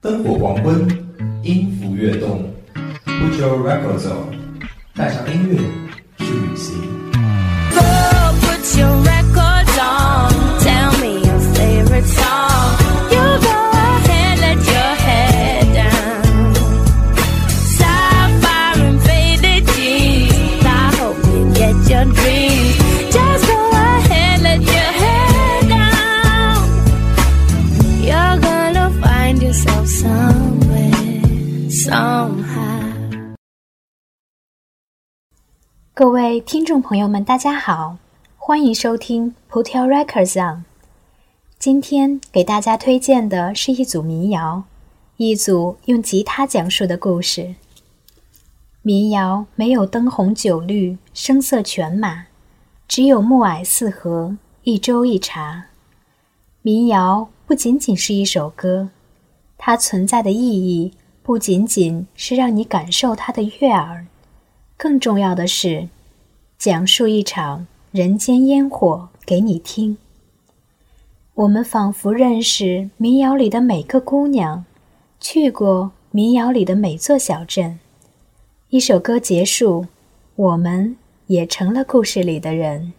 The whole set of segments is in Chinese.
灯火黄昏，音符跃动，Put your records on，带上音乐去旅行。各位听众朋友们，大家好，欢迎收听 Put Your Records On。今天给大家推荐的是一组民谣，一组用吉他讲述的故事。民谣没有灯红酒绿、声色犬马，只有暮霭四合、一粥一茶。民谣不仅仅是一首歌，它存在的意义不仅仅是让你感受它的悦耳。更重要的是，讲述一场人间烟火给你听。我们仿佛认识民谣里的每个姑娘，去过民谣里的每座小镇。一首歌结束，我们也成了故事里的人。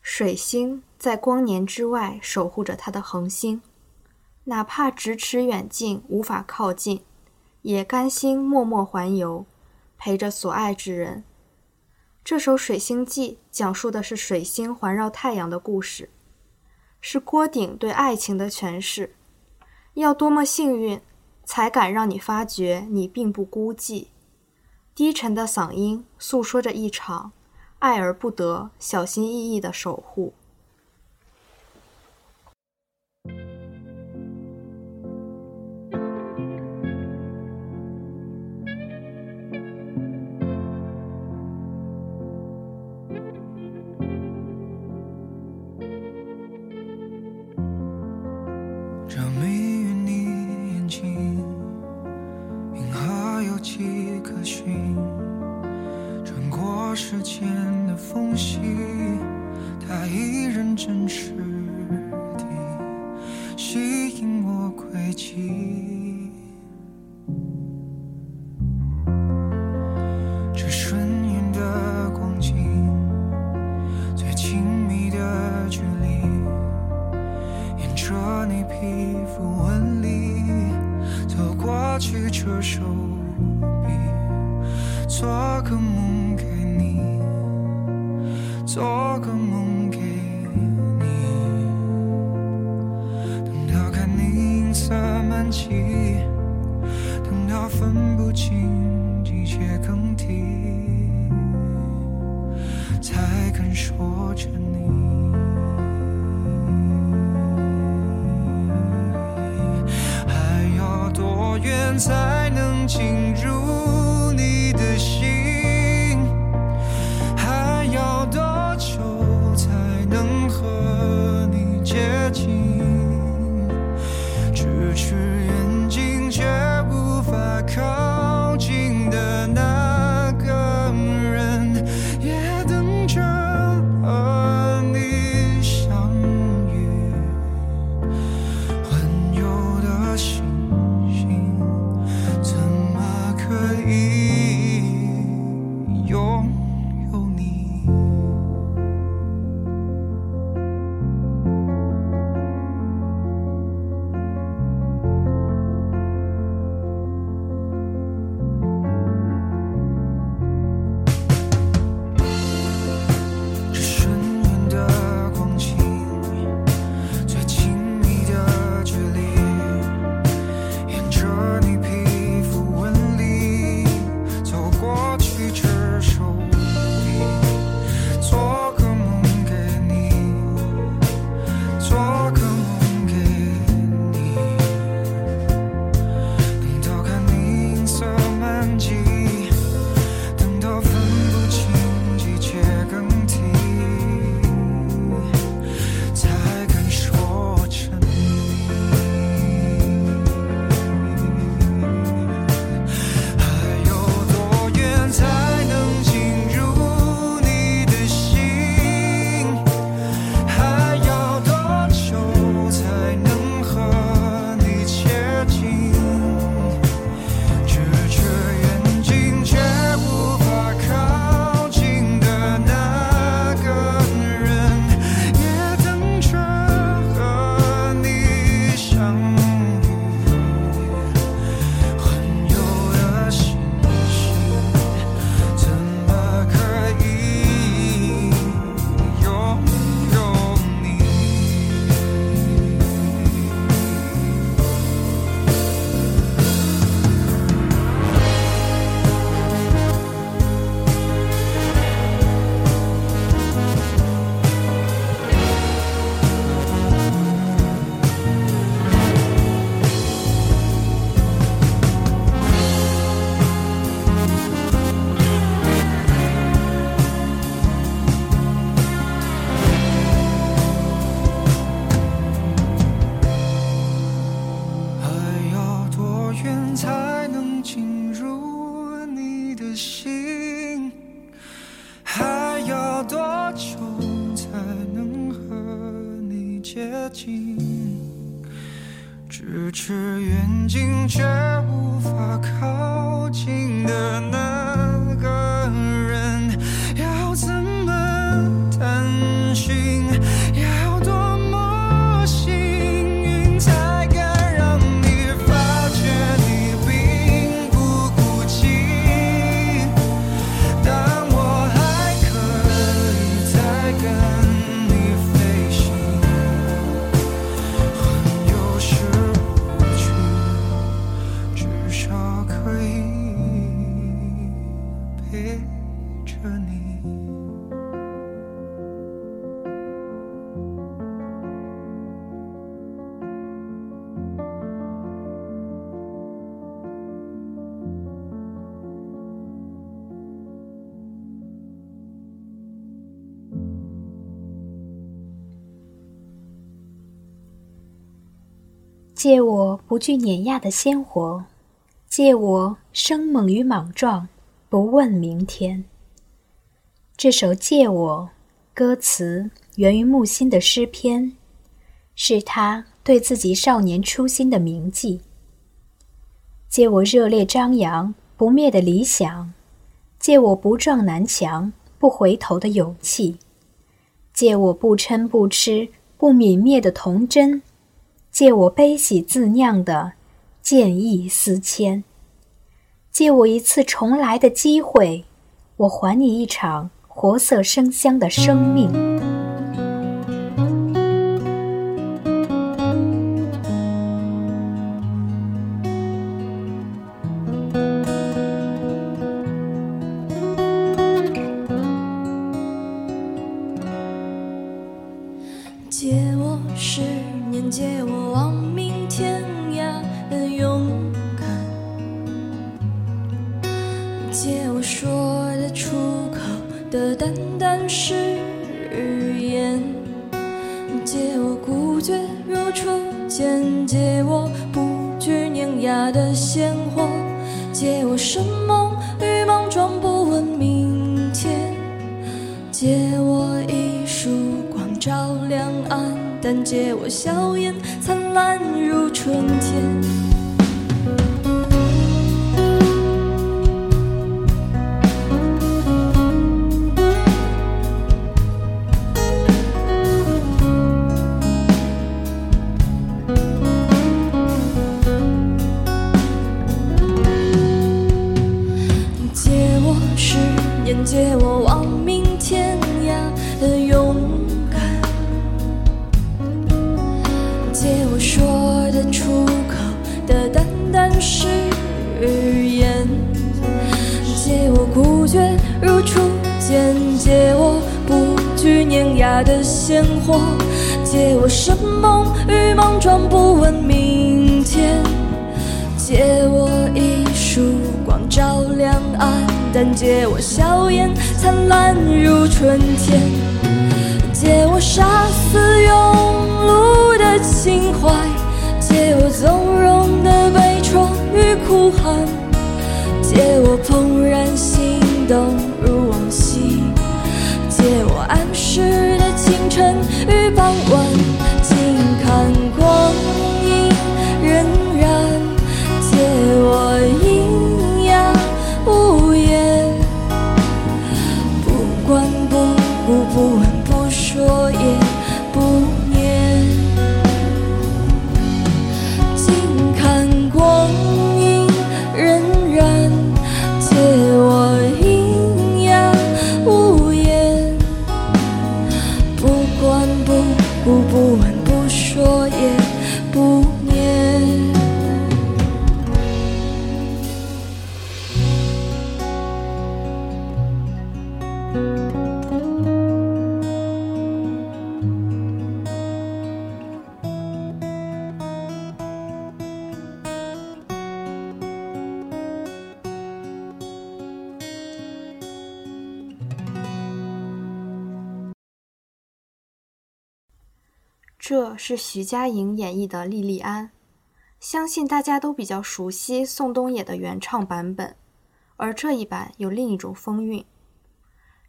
水星在光年之外守护着它的恒星，哪怕咫尺远近无法靠近，也甘心默默环游，陪着所爱之人。这首《水星记》讲述的是水星环绕太阳的故事，是郭顶对爱情的诠释。要多么幸运，才敢让你发觉你并不孤寂。低沉的嗓音诉说着一场爱而不得、小心翼翼的守护。皮肤纹理走过去，这手臂，做个梦。借我不惧碾压的鲜活，借我生猛与莽撞，不问明天。这首《借我》歌词源于木心的诗篇，是他对自己少年初心的铭记。借我热烈张扬不灭的理想，借我不撞南墙不回头的勇气，借我不嗔不痴不泯灭的童真。借我悲喜自酿的见异思迁，借我一次重来的机会，我还你一场活色生香的生命。借我十年，借我亡命天涯的勇敢，借我说得出口的淡淡誓言，借我孤绝如初见，借我不惧碾压的鲜活，借我生猛借我笑颜灿烂如春天。借我十年，借我亡命惧碾压的鲜活，借我生猛与莽撞，不问明天。借我一束光照亮暗淡，借我笑颜灿烂如春天，借我杀死庸碌的情怀，借我纵容的悲怆与哭喊，借我怦然心动，借我安适的清晨与傍晚，静看光这是徐佳莹演绎的莉莉安相信大家都比较熟悉宋冬野的原唱版本而这一版有另一种风韵。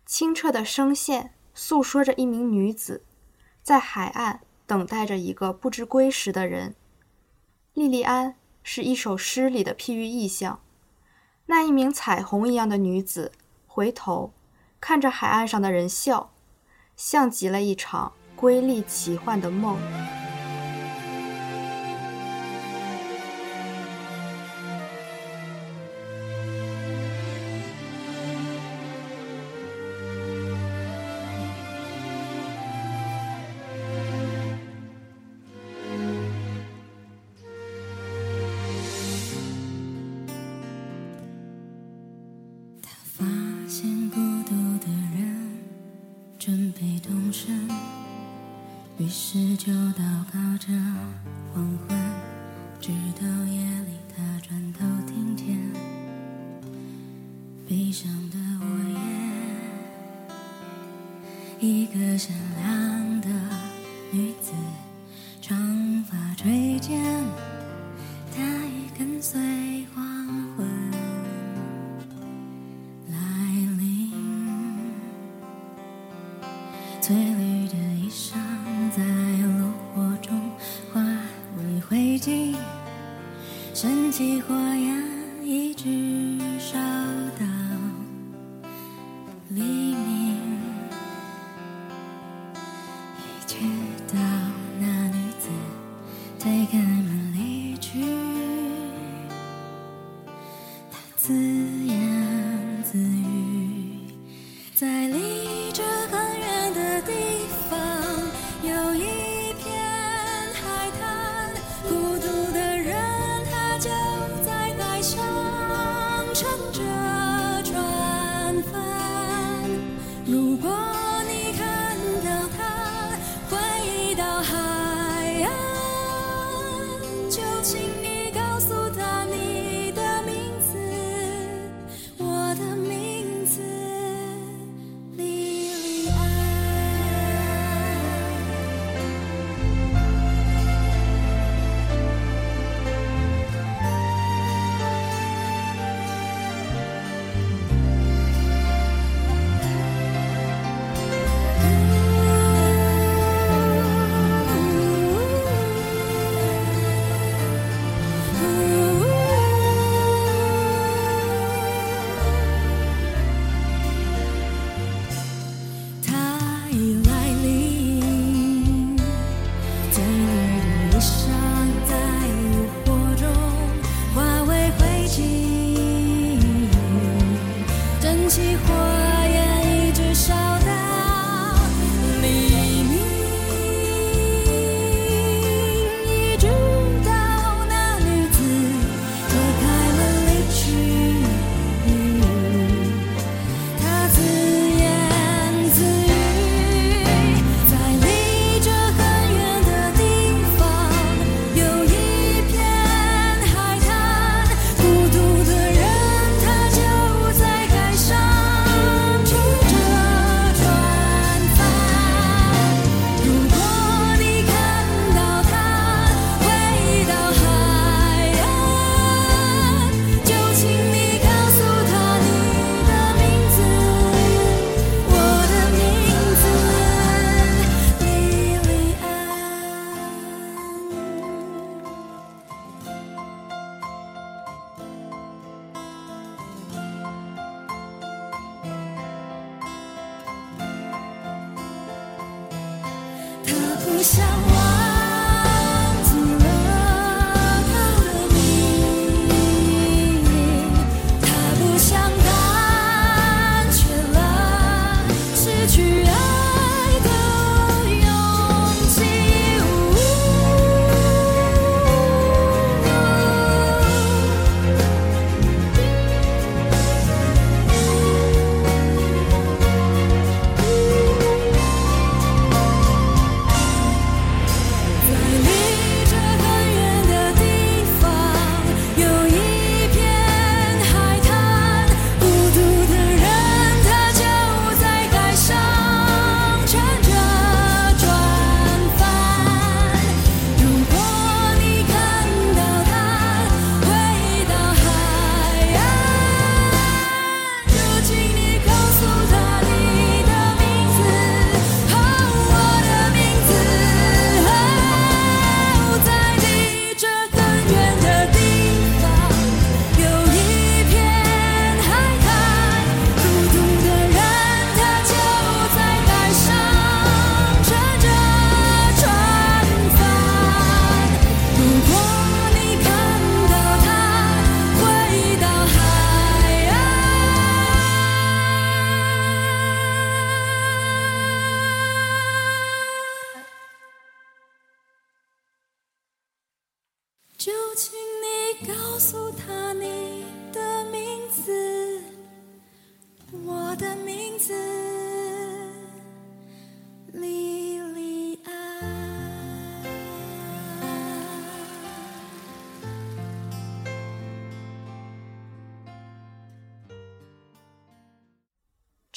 清澈的声线诉说着一名女子在海岸等待着一个不知归时的人。莉莉安是一首诗里的譬喻意象那一名彩虹一样的女子回头看着海岸上的人笑像极了一场瑰丽奇幻的梦。于是就祷告着黄昏自由。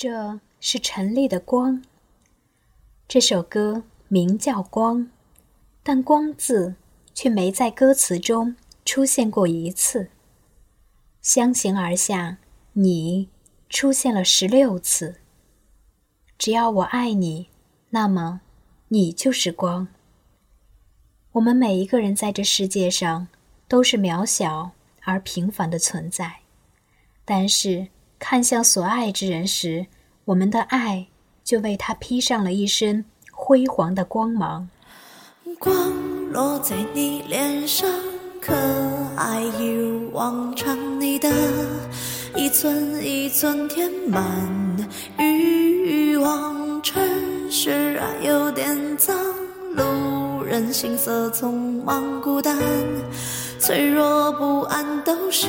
这是陈粒的《光》。这首歌名叫《光》，但“光”字却没在歌词中出现过一次。相形而下，你出现了十六次。只要我爱你，那么你就是光。我们每一个人在这世界上都是渺小而平凡的存在，但是看向所爱之人时，我们的爱就为他披上了一身辉煌的光芒。光落在你脸上，可爱一如往常。你的一寸一寸填满欲望，城市啊有点脏，路人行色匆忙孤单，脆弱不安都是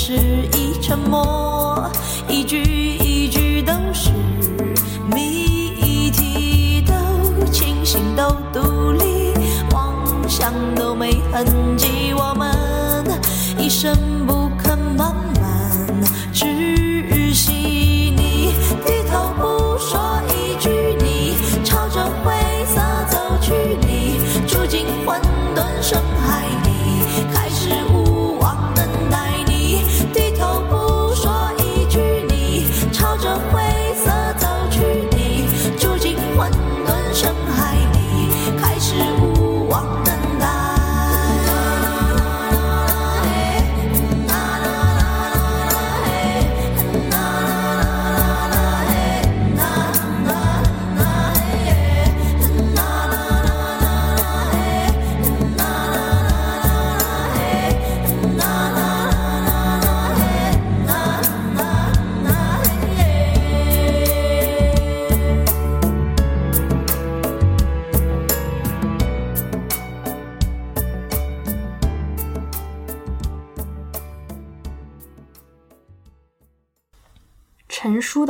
是一，沉默一句一句都是谜题，都清醒都独立，妄想都没痕迹，我们一生不肯慢慢窒息。你低头不说一句，你朝着灰色走去，你住进混沌深海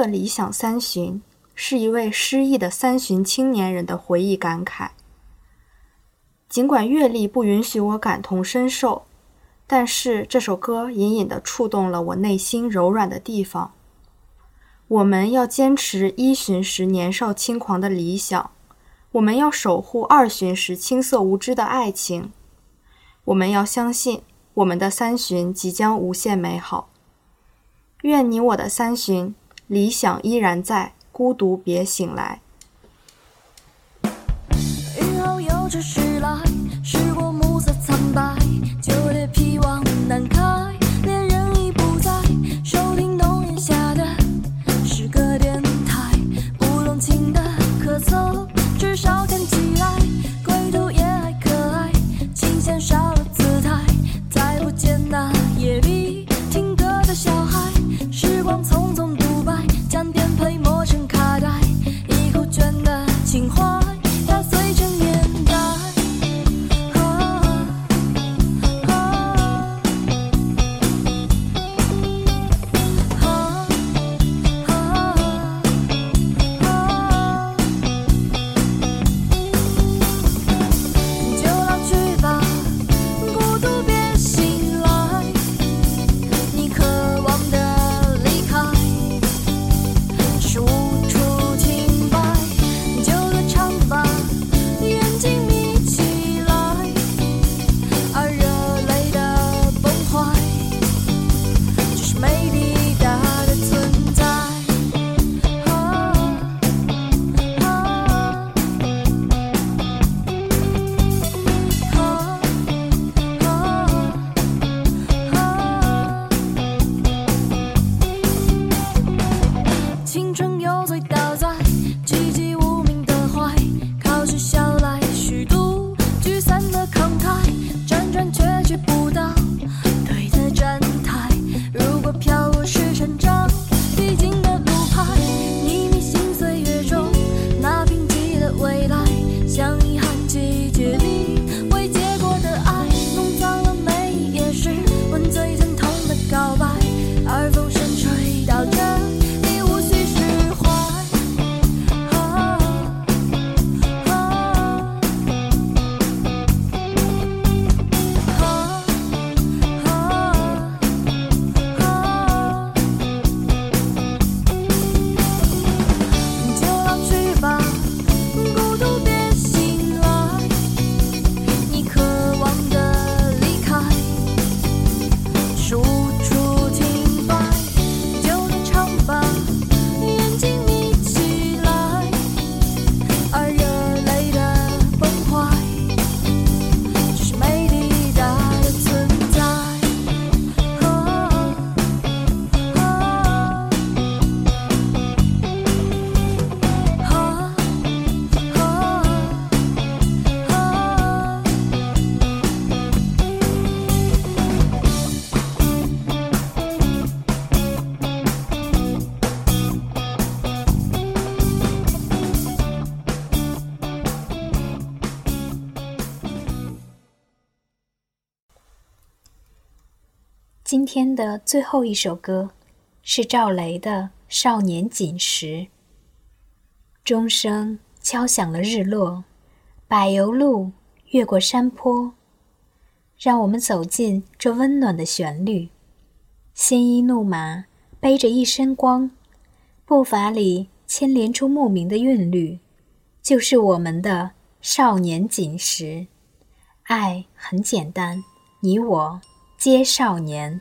理想三旬是一位失意的三旬青年人的回忆感慨。尽管阅历不允许我感同身受，但是这首歌隐隐地触动了我内心柔软的地方。我们要坚持一旬时年少轻狂的理想，我们要守护二旬时青涩无知的爱情，我们要相信我们的三旬即将无限美好。愿你我的三旬，理想依然在，孤独别醒来。雨后有着时来，时过暮色苍白，旧猎疲望难开，的最后一首歌是赵雷的《少年锦时》。钟声敲响了日落，柏油路越过山坡，让我们走进这温暖的旋律。鲜衣怒马，背着一身光，步伐里牵连出牧民的韵律，就是我们的少年锦时。爱很简单，你我皆少年。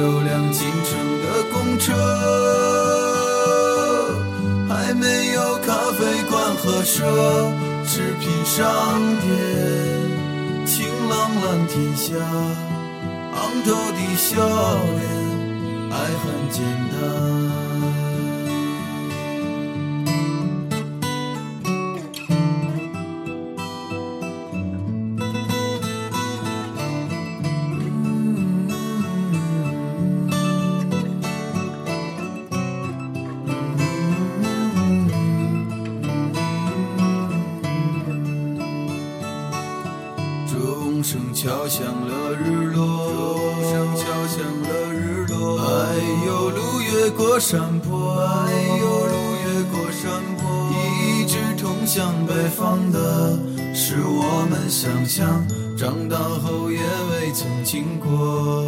有辆进城的公车，还没有咖啡馆和奢侈品商店。晴朗蓝天下，昂头的笑脸，爱很简单。钟声敲响了日落，钟声敲响了日落。哎呦，路越过山坡，哎呦，路越过山坡。一直通向北方的，是我们想象，长大后也未曾经过。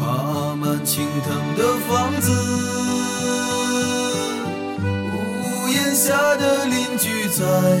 爬满青藤的房子，屋檐下的邻居在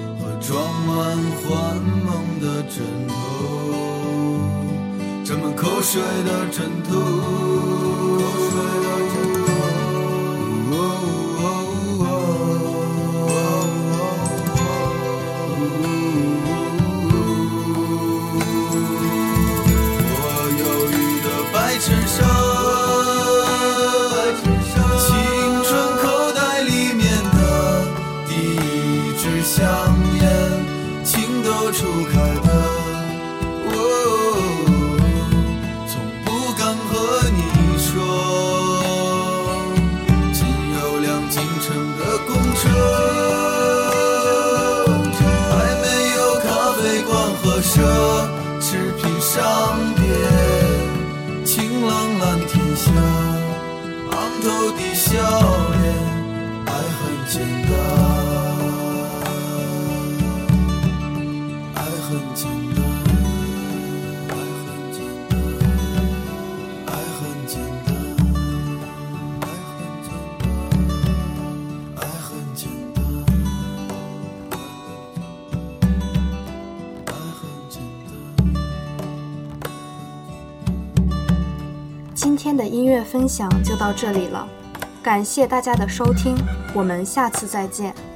装满幻梦的枕头。沾满口水的枕头，口水的枕头。简单，爱很简单，爱很简单。爱很简单，爱很简单，爱很简单，爱很简单。今天的音乐分享就到这里了，感谢大家的收听，我们下次再见。